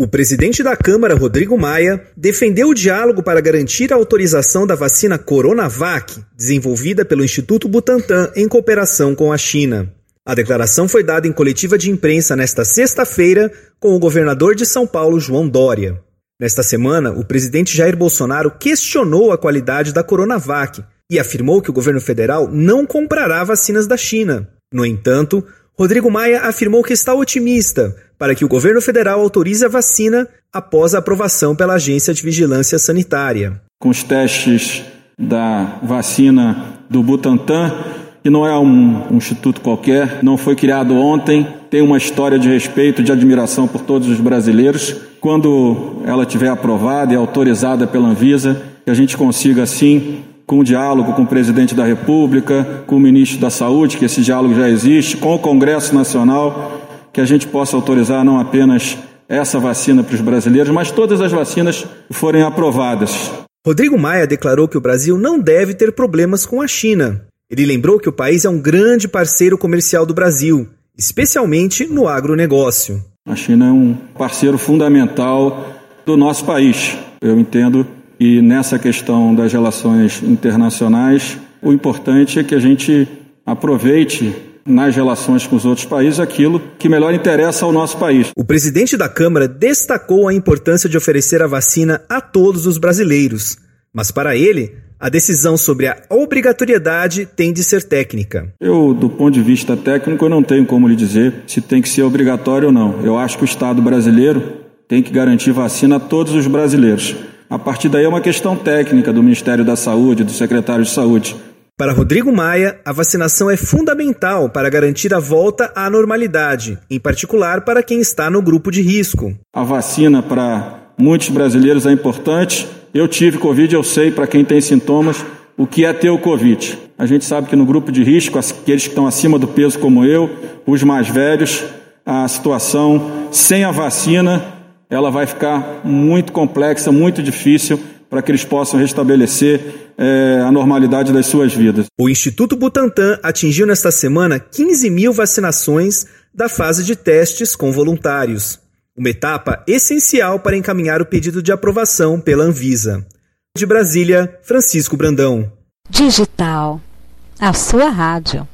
O presidente da Câmara, Rodrigo Maia, defendeu o diálogo para garantir a autorização da vacina Coronavac, desenvolvida pelo Instituto Butantan em cooperação com a China. A declaração foi dada em coletiva de imprensa nesta sexta-feira com o governador de São Paulo, João Dória. Nesta semana, o presidente Jair Bolsonaro questionou a qualidade da Coronavac e afirmou que o governo federal não comprará vacinas da China. No entanto, Rodrigo Maia afirmou que está otimista para que o governo federal autorize a vacina após a aprovação pela Agência de Vigilância Sanitária. Com os testes da vacina do Butantan, que não é um, um, instituto qualquer, não foi criado ontem, tem uma história de respeito, de admiração por todos os brasileiros. Quando ela tiver aprovada e autorizada pela Anvisa, que a gente consiga assim com o diálogo com o presidente da República, com o ministro da Saúde, que esse diálogo já existe, com o Congresso Nacional, que a gente possa autorizar não apenas essa vacina para os brasileiros, mas todas as vacinas forem aprovadas. Rodrigo Maia declarou que o Brasil não deve ter problemas com a China. Ele lembrou que o país é um grande parceiro comercial do Brasil, especialmente no agronegócio. A China é um parceiro fundamental do nosso país. Eu entendo e nessa questão das relações internacionais, o importante é que a gente aproveite nas relações com os outros países aquilo que melhor interessa ao nosso país. O presidente da Câmara destacou a importância de oferecer a vacina a todos os brasileiros. Mas para ele, a decisão sobre a obrigatoriedade tem de ser técnica. Eu, do ponto de vista técnico, eu não tenho como lhe dizer se tem que ser obrigatório ou não. Eu acho que o Estado brasileiro tem que garantir vacina a todos os brasileiros. A partir daí é uma questão técnica do Ministério da Saúde, do secretário de Saúde. Para Rodrigo Maia, a vacinação é fundamental para garantir a volta à normalidade, em particular para quem está no grupo de risco. A vacina para muitos brasileiros é importante. Eu tive Covid, eu sei para quem tem sintomas o que é ter o Covid. A gente sabe que no grupo de risco, aqueles que estão acima do peso como eu, os mais velhos, a situação sem a vacina ela vai ficar muito complexa, muito difícil para que eles possam restabelecer é, a normalidade das suas vidas. O Instituto Butantan atingiu nesta semana 15 mil vacinações da fase de testes com voluntários, uma etapa essencial para encaminhar o pedido de aprovação pela Anvisa. De Brasília, Francisco Brandão. Digital, a sua rádio.